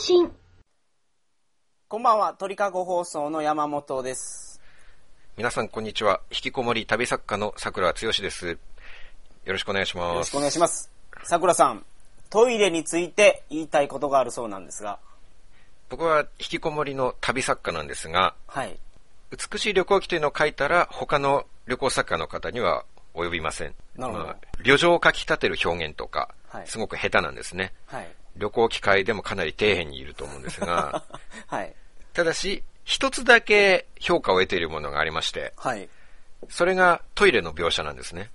信こんばんは、鳥かご放送の山本です。皆さんこんにちは。引きこもり旅作家の桜剛です。よろしくお願いします。よろしくお願いします。さくらさん、トイレについて言いたいことがあるそうなんですが、僕は引きこもりの旅作家なんですが、はい。美しい旅行記というのを書いたら他の旅行作家の方には及びません。なるほどまあ旅情を書き立てる表現とか、はいすごく下手なんですね。はい。旅行機会でもかなり底辺にいると思うんですが、はい。ただし、一つだけ評価を得ているものがありまして、はい。それがトイレの描写なんですね。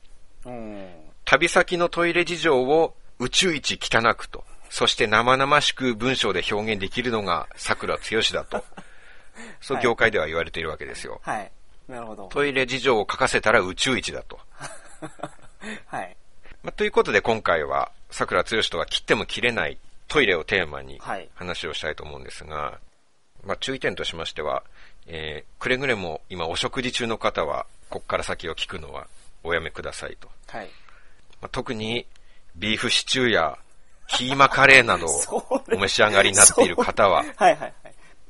うん。旅先のトイレ事情を宇宙一汚くと、そして生々しく文章で表現できるのが桜剛だと、そう業界では言われているわけですよ。はい。なるほど。トイレ事情を書かせたら宇宙一だと。はい。まあ、ということで今回は桜剛とは切っても切れないトイレをテーマにはい話をしたいと思うんですが、まあ、注意点としましては、えーくれぐれも今お食事中の方は、こっから先を聞くのはおやめくださいと。はい。まあ、特にビーフシチューやキーマカレーなど をお召し上がりになっている方ははいはいはい。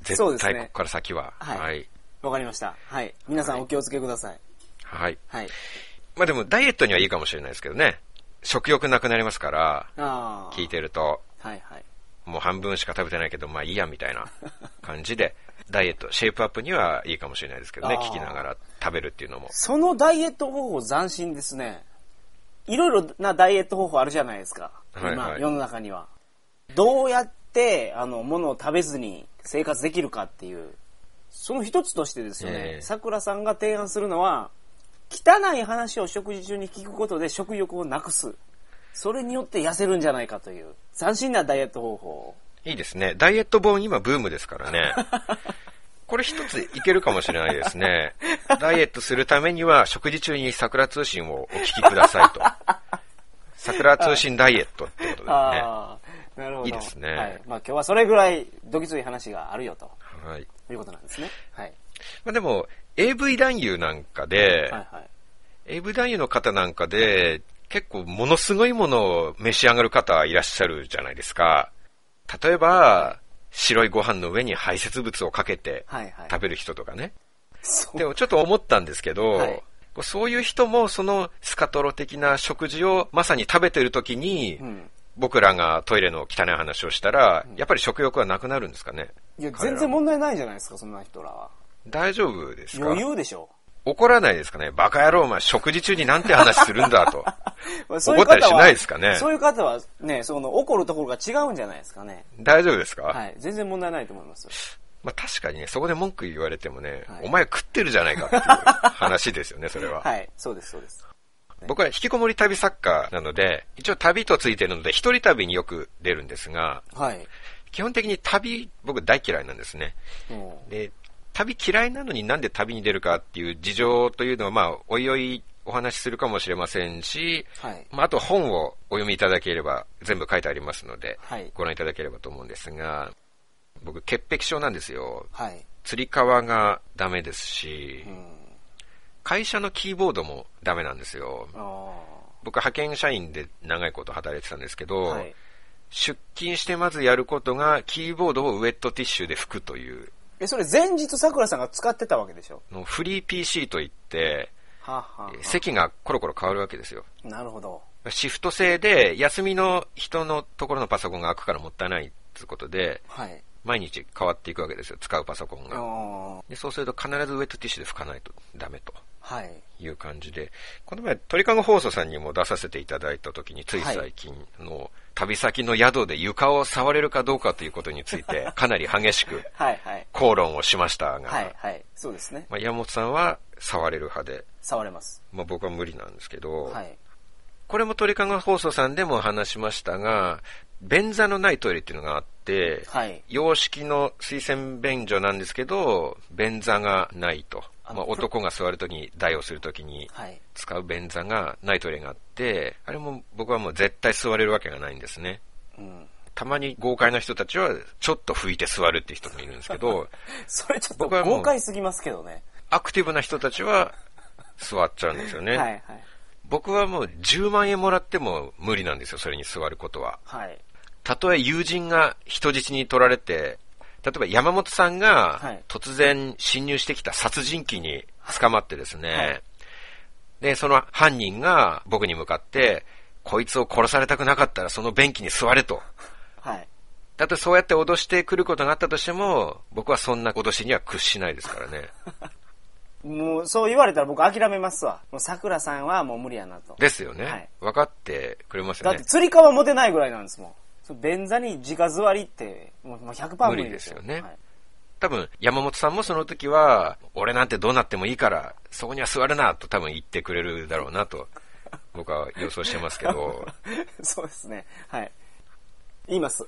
絶対ここ。から先は、はいはい。わかりました。はい。皆さんお気をつけください。はい。はい。まあでもダイエットにはいいかもしれないですけどね。食欲なくなりますから。聞いてると、はいはい。もう半分しか食べてないけど、まあいいやみたいな 感じで、ダイエット、シェイプアップにはいいかもしれないですけどね、聞きながら食べるっていうのも。そのダイエット方法斬新ですね。いろいろなダイエット方法あるじゃないですか。今、はいはい世の中には。どうやって、あの、物を食べずに生活できるかっていう、その一つとしてですよねえ、えさくらさんが提案するのは、汚い話を食事中に聞くことで食欲をなくす。それによって痩せるんじゃないかという、斬新なダイエット方法。いいですね。ダイエット本今ブームですからね。これ一ついけるかもしれないですね。ダイエットするためには食事中に桜通信をお聞きくださいと。桜通信ダイエットってことですね。ああ、なるほど。いいですねはい。まあ今日はそれぐらいどぎつい話があるよとはい。いうことなんですね。はい。まあでも、AV 男優なんかで、はいはい。AV 男優の方なんかで、結構ものすごいものを召し上がる方いらっしゃるじゃないですか。例えば、白いご飯の上に排泄物をかけてはいはい。食べる人とかね。そうでもちょっと思ったんですけど、はいそういう人もそのスカトロ的な食事をまさに食べてる時に、うん。僕らがトイレの汚い話をしたら、やっぱり食欲はなくなるんですかねいや、全然問題ないじゃないですか、そんな人らは。大丈夫ですか？余裕でしょ。怒らないですかね？バカ野郎お前食事中になんて話するんだと。まあそういう怒ったりしないですかね？そういう方はね、その怒るところが違うんじゃないですかね。大丈夫ですか、はい。全然問題ないと思います。まあ確かにね、そこで文句言われてもね、はいお前食ってるじゃないかっていう話ですよね、それは。はい。そうです、そうです。僕は引きこもり旅作家なので、一応旅とついてるので、一人旅によく出るんですが、はい。基本的に旅、僕大嫌いなんですね。うんで、旅嫌いなのになんで旅に出るかっていう事情というのは、まあ、おいおいお話しするかもしれませんし、はい。まあ、あと本をお読みいただければ全部書いてありますので、はいご覧いただければと思うんですが、僕、潔癖症なんですよ。はい。釣り革がダメですし、うん。会社のキーボードもダメなんですよ。あ僕、派遣社員で長いこと働いてたんですけあ。ど、はい。出勤してまずやることが、キーボードをウェットティッシュで拭くという、え、それ前日桜さんが使ってたわけでしょ？のフリー PC といって、はあ、はあえ席がコロコロ変わるわけですよ。なるほど。シフト制で、休みの人のところのパソコンが開くからもったいないっていうことで、はい。毎日変わっていくわけですよ、使うパソコンが。でそうすると必ずウェットティッシュで拭かないとダメとはい。いう感じで、この前、鳥かご放送さんにも出させていただいた時に、つい最近の、旅先の宿で床を触れるかどうかということについて、かなり激しくはい、はい。口論をしましたが、はい、はい。そうですね。まあ、山本さんは触れる派で、触れます。まあ、僕は無理なんですけど、はい。これも鳥かご放送さんでも話しましたが、便座のないトイレっていうのがあって、はい。洋式の水洗便所なんですけど、便座がないと。まあ、男が座るときに、台をするときにはい。使う便座がないトイレがあって、あれも僕はもう絶対座れるわけがないんですね。うん。たまに豪快な人たちは、ちょっと拭いて座るっていう人もいるんですけど、それちょっと僕はもう豪快すぎますけどね。アクティブな人たちは座っちゃうんですよね。はい、はい。僕はもう10万円もらっても無理なんですよ、それに座ることは。はい。たとえ友人が人質に取られて、例えば山本さんがはい突然侵入してきた殺人鬼に捕まってですね、はいで、その犯人が僕に向かって、こいつを殺されたくなかったらその便器に座れと。はい。たとえそうやって脅してくることがあったとしても、僕はそんな脅しには屈しないですからね。もう、そう言われたら僕諦めますわ。もう桜さんはもう無理やなと。ですよね。はい分かってくれますよねだって。釣り革持てないぐらいなんですもん。便座に直座りって、もうもう100%無理ですよ。無理ですよねはい多分、山本さんもその時は、俺なんてどうなってもいいから、そこには座るな、と多分言ってくれるだろうなと、僕は予想してますけど、そうですね。はい。言います。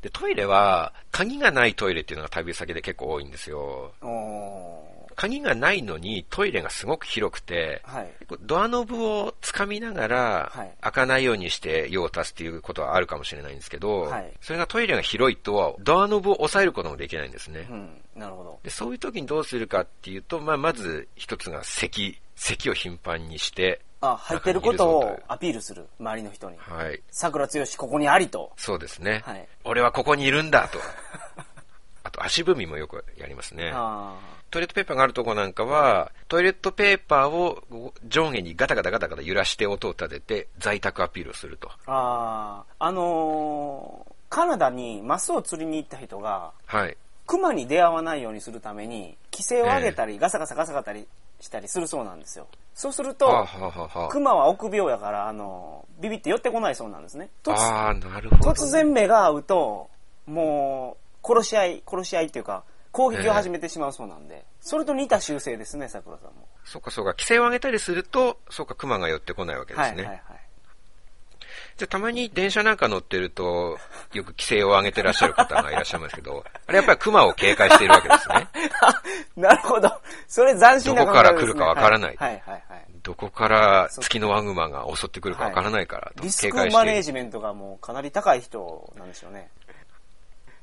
で、トイレは、鍵がないトイレっていうのが旅先で結構多いんですよ。お鍵がないのにトイレがすごく広くて、ーはい。ドアノブを掴みながらはい、開かないようにして用を足すっていうことはあるかもしれないんですけど、はいそれがトイレが広いと、ドアノブを押さえることもできないんですね。うん。なるほど。でそういう時にどうするかっていうと、まあ、まず一つが咳、咳を頻繁にして、あ、入ってることをアピールする。周りの人に。はい。桜剛ここにありと。そうですね。はい俺はここにいるんだと。あと足踏みもよくやりますね。あトイレットペーパーがあるとこなんかは、トイレットペーパーを上下にガタガタガタガタ揺らして音を立てて在宅アピールをすると。ーあー。あのーカナダにマスを釣りに行った人が、はい。クマに出会わないようにするために、規制を上げたり、ガサガサガサガサりしたりするそうなんですよ。そうすると、はあ、は臆病やから、あの、ビビって寄ってこないそうなんですね。突あ、あーなるほど。突然目が合うと、もう、殺し合い、殺し合いっていうか、攻撃を始めてしまうそうなんで、それと似た習性ですね、桜さんも。そうかそうか。規制を上げたりすると、そうか、熊が寄ってこないわけですね。はいはいはい。じゃあたまに電車なんか乗ってると、よく規制を上げてらっしゃる方がいらっしゃいますけど、あれやっぱり熊を警戒しているわけですね。なるほど。それ斬新などこから考えですね来るかわからないはいはいはいはい。どこから月のワグマが襲ってくるかわからないからとリス警クマネー戒している。ジメントがもうかなり高い人なんでしょうね。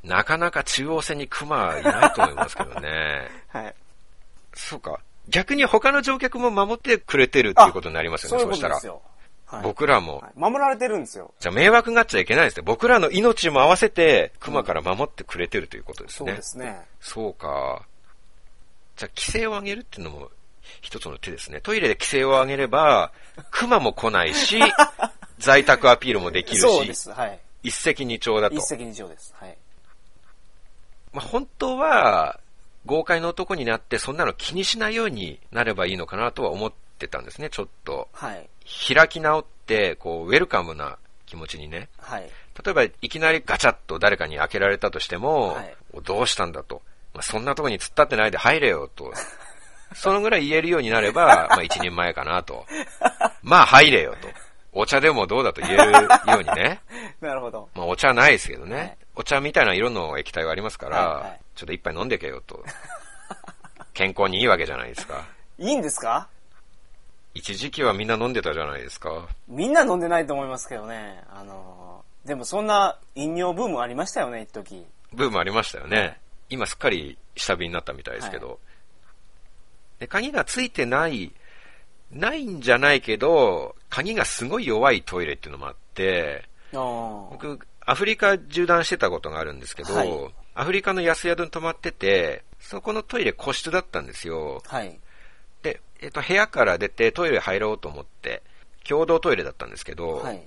なかなか中央線に熊はいないと思いますけどね。はい。そうか。逆に他の乗客も守ってくれてるっていうことになりますよね、そうしたらことです。よ。はい僕らもは。い守られてるんですよ。じゃあ迷惑がっちゃいけないですね。僕らの命も合わせて熊から守ってくれてるということですそうね。ですね。そうか。じゃあ規制を上げるっていうのも一つの手ですね。トイレで規制を上げれば、熊も来ないし、在宅アピールもできるし、そうです。はい。一石二鳥だと一。石二鳥です。はい。まあ、本当は、豪快な男になってそんなの気にしないようになればいいのかなとは思ってたんですね、ちょっと。はい。開き直って、こう、ウェルカムな気持ちにね。はい。例えば、いきなりガチャッと誰かに開けられたとしても、はいどうしたんだと。まあ、そんなとこに突っ立ってないで入れよと。そのぐらい言えるようになれば、まあ一人前かなと。まあ入れよと。お茶でもどうだと言えるようにね。なるほど。まあお茶ないですけどね。はいお茶みたいな色の液体がありますから、はいはいちょっと一杯飲んでけよと。健康にいいわけじゃないですか。いいんですか？一時期はみんな飲んでたじゃないですか。みんな飲んでないと思いますけどね。あのー、でもそんな飲料ブームありましたよね、一時。ブームありましたよね。今すっかり下火になったみたいですけど。はで鍵がついてない、ないんじゃないけど、鍵がすごい弱いトイレっていうのもあって、僕、アフリカ縦断してたことがあるんですけど、はいアフリカの安宿に泊まってて、そこのトイレ個室だったんですよ。はい。で、えっと、部屋から出てトイレ入ろうと思って、共同トイレだったんですけど、はい。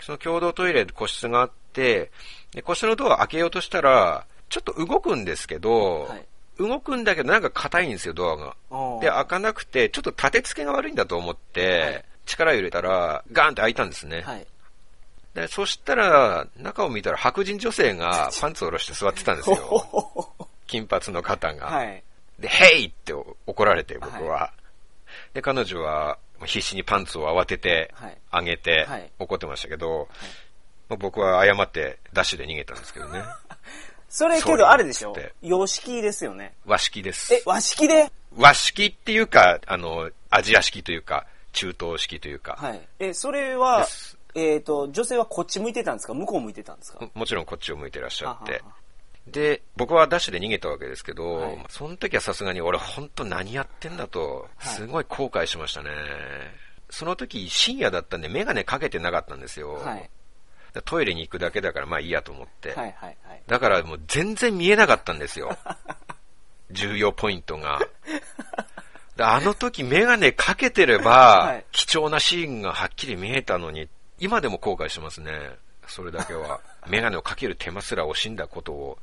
その共同トイレで個室があって、で個室のドア開けようとしたら、ちょっと動くんですけど、はい動くんだけどなんか硬いんですよ、ドアが。で、開かなくて、ちょっと立て付けが悪いんだと思って、はい力入れたら、ガーンって開いたんですね。はい。で、そしたら、中を見たら白人女性が パンツを下ろして座ってたんですよ。金髪の方が。はい。で、ヘイって怒られて、僕は。で、彼女は必死にパンツを慌ててはい上げてはい怒ってましたけど、まあ僕は謝ってダッシュで逃げたんですけどね。それけどあれでしょ？洋式ですよね。和式です。え、和式で？和式っていうか、あの、アジア式というか、中東式というか、はい。え、それはえっ、と、女性はこっち向いてたんですか？向こう向いてたんですか？ももちろんこっちを向いてらっしゃってははは。で、僕はダッシュで逃げたわけですけど、はいその時はさすがに俺本当何やってんだと、はいすごい後悔しましたね。その時深夜だったんでメガネかけてなかったんですよ。はい。トイレに行くだけだからまあいいやと思って。はいはいはい。だからもう全然見えなかったんですよ。重要ポイントが。であの時メガネかけてれば、はい貴重なシーンがはっきり見えたのに、今でも後悔してますね。それだけは。メガネをかける手間すら惜しんだことを。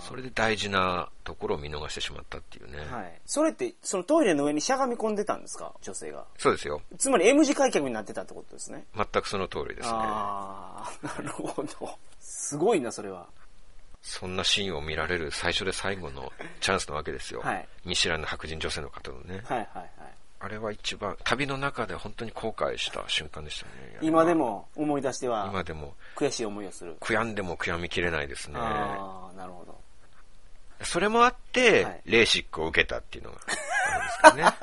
それで大事なところを見逃してしまったっていうね。はい。それって、そのトイレの上にしゃがみ込んでたんですか？女性が。そうですよ。つまり M 字開脚になってたってことですね。全くその通りですね。ああ、なるほど。すごいな、それは。そんなシーンを見られる最初で最後のチャンスなわけですよ。はい見知らぬ白人女性の方のね。はいはいはい。あれは一番、旅の中で本当に後悔した瞬間でしたね。今でも思い出しては今でも、悔しい思いをする。悔やんでも悔やみきれないですね。ああ、なるほど。それもあって、はいレーシックを受けたっていうのがあるんですかね。はい、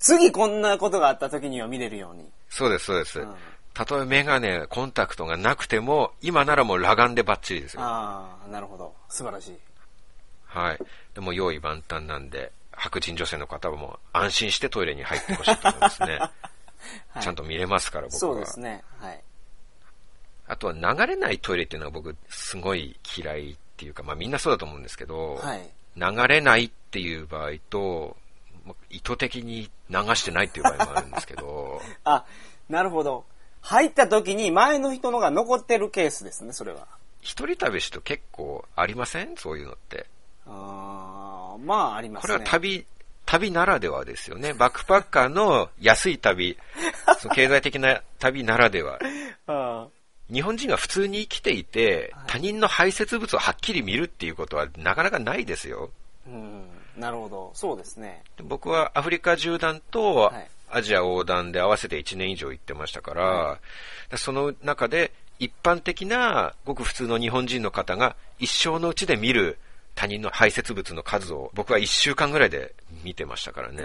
次こんなことがあった時には見れるように。そうです、そうですうん。たとえメガネ、コンタクトがなくても、今ならもう裸眼でバッチリですよ。ああ、なるほど。素晴らしい。はい。でも用意万端なんで、白人女性の方はもう安心してトイレに入ってほしいと思いますね。はいちゃんと見れますから、僕は。そうですね。はい。あとは流れないトイレっていうのは僕すごい嫌いっていうか、まあみんなそうだと思うんですけど、はい。流れないっていう場合と、まあ意図的に流してないっていう場合もあるんですけど、あ、なるほど。入った時に前の人のが残ってるケースですね、それは。一人旅しと結構ありません？そういうのって。あーまあ、ありますこね。れは旅、旅ならではですよね。バックパッカーの安い旅、その経済的な旅ならでは。あ日本人が普通に生きていて、他人の排泄物をはっきり見るっていうことはなかなかないですよ。ーうん。なるほど。そうですね。で僕はアフリカ縦断とはいアジア横断で合わせて1年以上行ってましたから、でその中で一般的なごく普通の日本人の方が一生のうちで見る他人の排泄物の数を僕は1週間ぐらいで見てましたからね。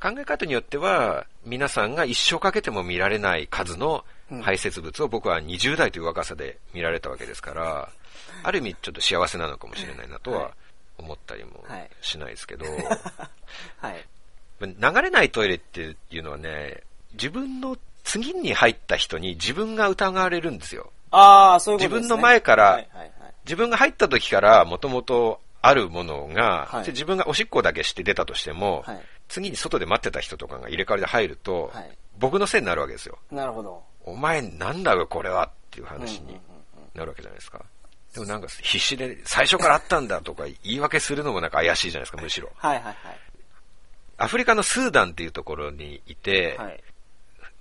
考え方によっては、皆さんが一生かけても見られない数の排泄物を僕は20代という若さで見られたわけですから、ある意味ちょっと幸せなのかもしれないなとは思ったりもはいしないですけど、はい。流れないトイレっていうのはね、自分の次に入った人に自分が疑われるんですよ。ああ、そういうことですね。自分の前から。自分が入った時からもともとあるものが、はいで自分がおしっこだけして出たとしても、はい次に外で待ってた人とかが入れ替わりで入ると、はい僕のせいになるわけですよ。なるほど。お前なんだよこれはっていう話になるわけじゃないですか。でもなんか必死で最初からあったんだとか言い訳するのもなんか怪しいじゃないですか、むしろ。はいはいはい。アフリカのスーダンっていうところにいて、はい。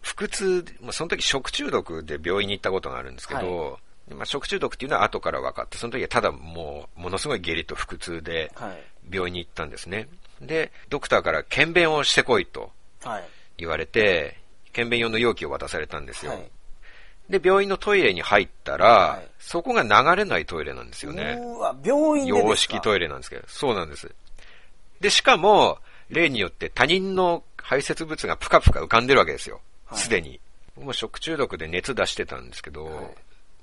腹痛、まあ、その時食中毒で病院に行ったことがあるんですけど、まあ、食中毒っていうのは後から分かって、その時はただもう、ものすごい下痢と腹痛ではい。病院に行ったんですね。で、ドクターから検便をしてこいとはい。言われて、検便用の容器を渡されたんですよ。はい。で、病院のトイレに入ったら、はいそこが流れないトイレなんですよね。病院洋式トイレなんですけど、そうなんです。で、しかも、例によって他人の排泄物がプカプカ浮かんでるわけですよ。はいすでに。もう食中毒で熱出してたんですけど、はい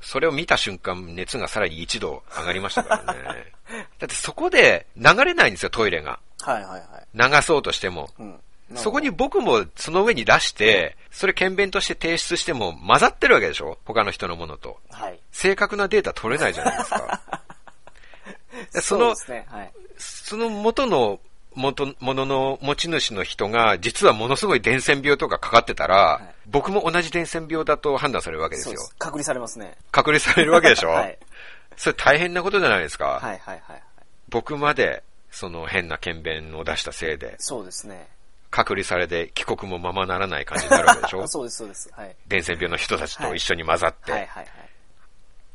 それを見た瞬間、熱がさらに1度上がりましたからね。だってそこで流れないんですよ、トイレが。はいはいはい。流そうとしても。うん。そこに僕もその上に出して、それ検便として提出しても混ざってるわけでしょ？他の人のものと。はい。正確なデータ取れないじゃないですか。で そのそうで、すね。はい。その元の元、ものの持ち主の人が、実はものすごい伝染病とかかかってたら、い僕も同じ伝染病だと判断されるわけですよ。す。隔離されますね。隔離されるわけでしょ、はい。それ大変なことじゃないですか？はいはいはいはい。僕まで、その変な検便を出したせいで、そうですね。隔離されて帰国もままならない感じになるわけでしょ？そうですそうです。はい。伝染病の人たちと一緒に混ざって。はいはいはい。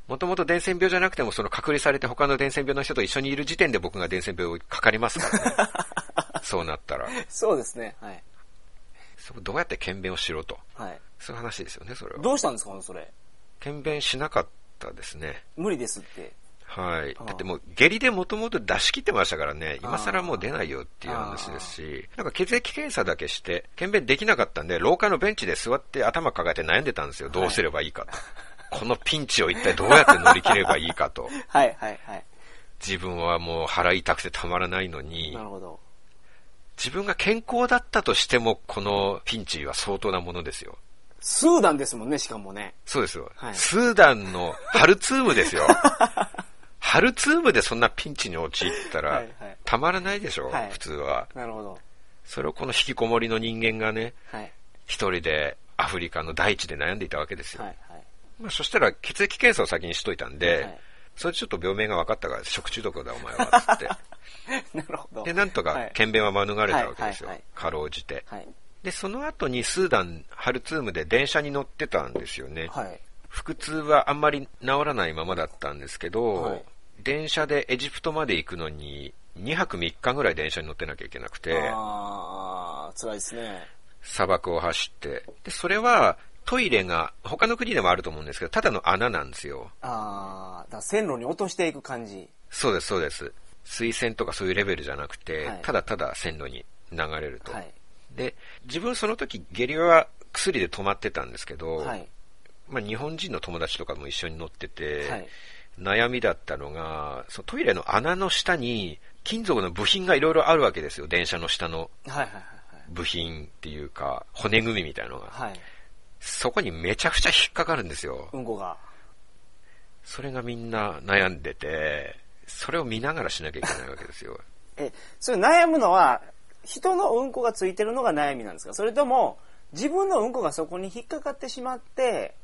もともと伝染病じゃなくても、その隔離されて他の伝染病の人と一緒にいる時点で僕が伝染病かかりますからね。そうなったら。そうですね。はい。そこどうやって検便をしろと。はい。そういう話ですよね、それは。どうしたんですかそれ？検便しなかったですね。無理ですって。はい。だってもう下痢でもともと出し切ってましたからね、今更もう出ないよっていう話ですし、なんか血液検査だけして、検便できなかったんで、廊下のベンチで座って頭抱えて悩んでたんですよ。どうすればいいかと。このピンチを一体どうやって乗り切ればいいかと。はいはいはい。自分はもう腹痛くてたまらないのにな、るほど。自分が健康だったとしても、このピンチは相当なものですよ。スーダンですもんね、しかもね。そうですよ。はいスーダンのハルツームですよ。ハルツームでそんなピンチに陥ったらはいはい、たまらないでしょ、はい普通は。なるほど。それをこの引きこもりの人間がね、はい。一人でアフリカの大地で悩んでいたわけですよ。はい。はい。まあ、そしたら血液検査を先にしといたんで、はいそれでちょっと病名が分かったから食中毒だお前は、つって。なるほど。で、なんとかはい検便は免れたわけですよ。かろうじて。はい。で、その後にスーダン、ハルツームで電車に乗ってたんですよね。はい。腹痛はあんまり治らないままだったんですけど、はい電車でエジプトまで行くのに2泊3日ぐらい電車に乗ってなきゃいけなくて、あー、辛いですね。砂漠を走って。で、それはトイレが他の国でもあると思うんですけど、ただの穴なんですよ。あー、だ線路に落としていく感じ。そうです、そうです。水栓とかそういうレベルじゃなくて、はいただただ線路に流れると。はい。で、自分その時下痢は薬で止まってたんですけど、はい。まあ、日本人の友達とかも一緒に乗ってて、はい。悩みだったのが、そのトイレの穴の下に金属の部品がいろいろあるわけですよ。電車の下の部品っていうか、骨組みみたいなのが。はい。はい。そこにめちゃくちゃ引っかかるんですよ。うんこが。それがみんな悩んでて、それを見ながらしなきゃいけないわけですよ。え、それ悩むのは、人のうんこがついてるのが悩みなんですか？それとも、自分のうんこがそこに引っかかってしまって、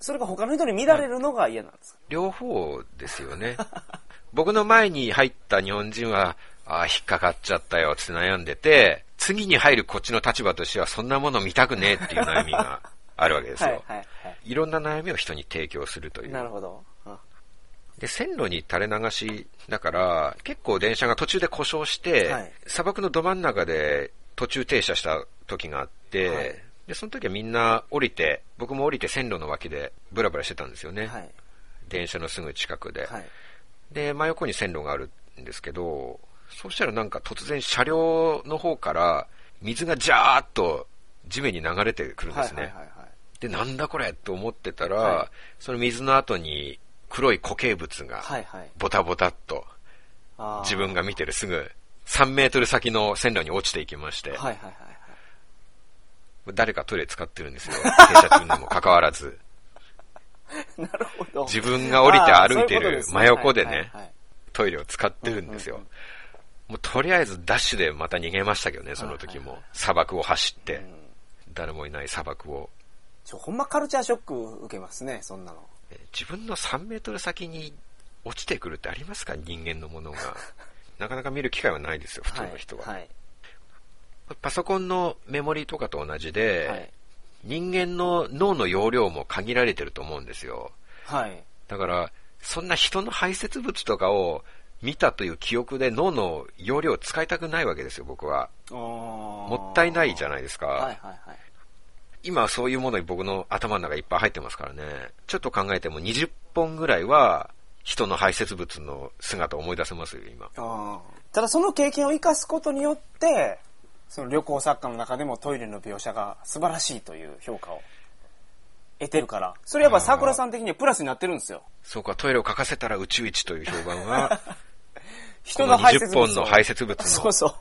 それが他の人に乱れるのが嫌なんですか、両方ですよね。僕の前に入った日本人は、ああ、引っかかっちゃったよって悩んでて、次に入るこっちの立場としては、そんなもの見たくねえっていう悩みがあるわけですよ。はいはいはいろんな悩みを人に提供するといい。う。なるほど。あで、線路に垂れ流しだから、結構電車が途中で故障して、はい砂漠のど真ん中で途中停車した時があって、はいで、その時はみんな降りて、僕も降りて線路の脇でブラブラしてたんですよね。はい。電車のすぐ近くで。はい。で、真横に線路があるんですけど、そうしたらなんか突然車両の方から水がジャーッと地面に流れてくるんですね。はいはいはいはい。で、なんだこれ？と思ってたら、はいその水の後に黒い固形物が。ボタボタっと自分が見てるすぐ3メートル先の線路に落ちていきまして、はいはいはいはい。誰かトイレ使ってるんですよ。停車中にもかかわらず。なるほど。自分が降りて歩いてる真横でねトイレを使ってるんですよ。もうとりあえずダッシュでまた逃げましたけどね、その時も。砂漠を走って、うん誰もいない砂漠を。ちょ、ほんまカルチャーショック受けますね、そんなの。え自分の3メートル先に落ちてくるってありますか？人間のものが。なかなか見る機会はないですよ、普通の人は。はい。パソコンのメモリとかと同じで、はい。人間の脳の容量も限られてると思うんですよ。はい。だから、そんな人の排泄物とかを見たという記憶で脳の容量を使いたくないわけですよ、僕は。ももったいないじゃないですか。はいはいはい。今はそういうものに僕の頭の中いっぱい入ってますからね。ちょっと考えても20本ぐらいは人の排泄物の姿を思い出せますよ、今。ただその経験を生かすことによって、その旅行作家の中でもトイレの描写が素晴らしいという評価を得てるから。それやっぱ桜さん的にはプラスになってるんですよ。そうか、トイレを欠かせたら宇宙一という評判は、人の排泄この20物を。本の排泄物の そうそう。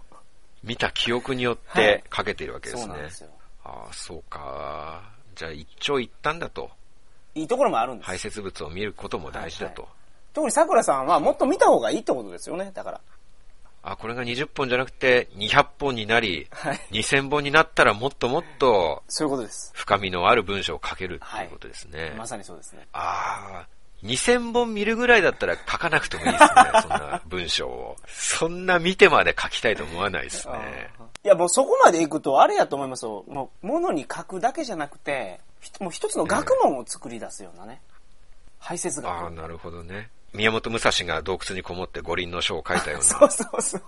見た記憶によっはいてかけているわけですね。そうなんですよ。ああ、そうか。じゃあ一長一短だと。いいところもあるんです。排泄物を見ることも大事だと。はい特に桜さんはもっと見た方がいいってことですよね。だから。あ、これが20本じゃなくて200本になり、はい2000本になったらもっともっとそういうことです。深みのある文章を書けるっていうことですね。まさにそうですね。ああ、2000本見るぐらいだったら書かなくてもいいですね、そんな文章を。そんな見てまで書きたいと思わないですね。いや、もうそこまで行くと、あれやと思いますよ。もう、ものに書くだけじゃなくて、ひもう一つの学問を作り出すようなね。排泄ああ、学。なるほどね。宮本武蔵が洞窟にこもって五輪の書を書いたようそな、うそうそう。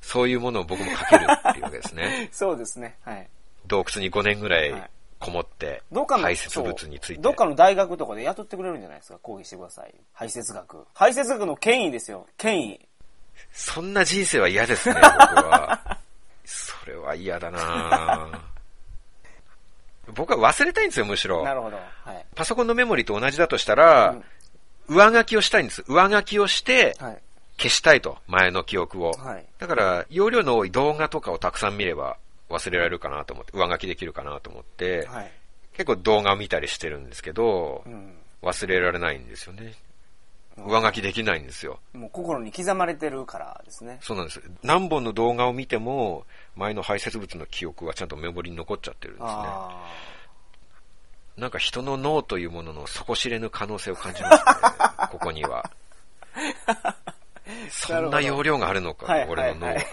そういうものを僕も書けるっていうわけですね。そうですね。はい。洞窟に5年ぐらはいいこもって、どっかの、排泄物について。どっかの大学とかで雇ってくれるんじゃないですか？講義してください。排泄学。排泄学の権威ですよ。権威。そんな人生は嫌ですね、僕は。それは嫌だな 僕は忘れたいんですよ、むしろな。るほど。はい。パソコンのメモリと同じだとしたら、上書きをしたいんです。上書きをしてはい。消したいと、前の記憶を。はい。だから、容量の多い動画とかをたくさん見れば忘れられるかなと思って、上書きできるかなと思って、はい。結構動画を見たりしてるんですけど、うん。忘れられないんですよね。上書きできないんですよ。もう心に刻まれてるからですね。そうなんです。何本の動画を見ても、前の排泄物の記憶はちゃんとメモリに残っちゃってるんですね。あなんか人の脳というものの底知れぬ可能性を感じますね。ここには。そんな容量があるのか、はい俺の脳ははい。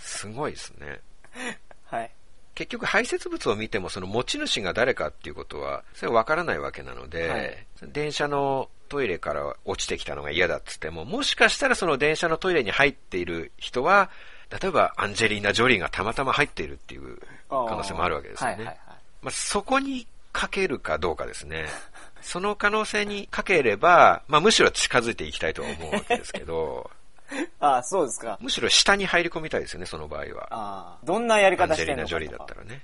すごいですね。あ。はい。結局排泄物を見てもその持ち主が誰かっていうことは、それは分からないわけなので、はい電車のトイレから落ちてきたのが嫌だっつっても、もしかしたらその電車のトイレに入っている人は、例えばアンジェリーナ・ジョリーがたまたま入っているっていう可能性もあるわけですよね。はいはいはい。まあ、そこにかけるかどうかですね。その可能性にかければ、まあ、むしろ近づいていきたいとは思うわけですけど、あ あ、そうですか。むしろ下に入り込みたいですよね、その場合は。ああ。どんなやりアン方してんのかジェリーナ・ジョリーだったらね。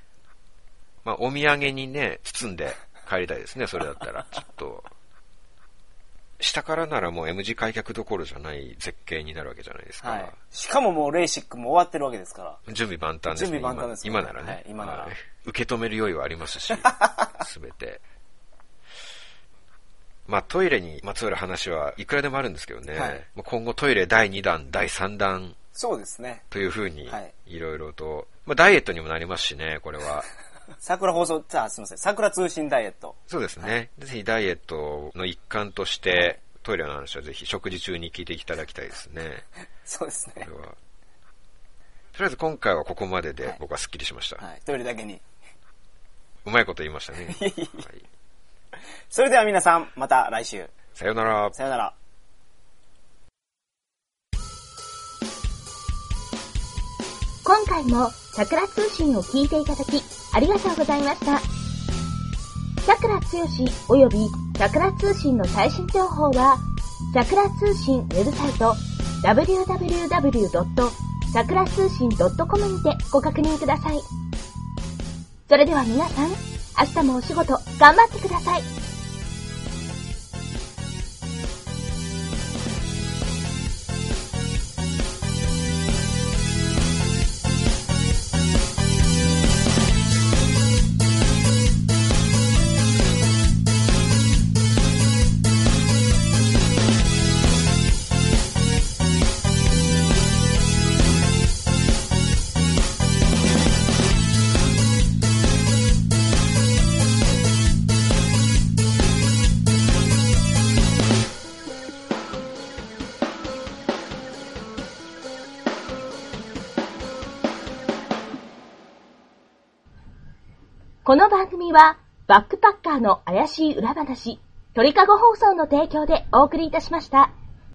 まあ、お土産にね、包んで帰りたいですね、それだったら。ちょっと。下からならもう M 字開脚どころじゃない絶景になるわけじゃないですか。はい。しかももうレーシックも終わってるわけですから。準備万端ですね。準備万端です今今ならね、はい今ならはい受け止める用意はありますし、すべて。まあトイレにまつわる話はいくらでもあるんですけどね、はいまあ今後トイレ第2弾、第3弾そうですね。というふうにはいいろいろと、まあダイエットにもなりますしね、これは。桜放送、あ、すみません。桜通信ダイエット。そうですね。ぜひダイエットの一環として、トイレの話はぜひ食事中に聞いていただきたいですね。そうですねこれ。は。とりあえず今回はここまではいで僕はスッキリしました。はい。トイレだけに。うまいこと言いましたね。はい、それでは皆さん、また来週。さようなら。さよなら。今回も桜通信を聞いていただきありがとうございました。桜つよし及び桜通信の最新情報は、桜通信ウェブサイト www. 桜通信 .com にてご確認ください。それでは皆さん、明日もお仕事頑張ってください。この番組は、バックパッカーの怪しい裏話、鳥かご放送の提供でお送りいたしました。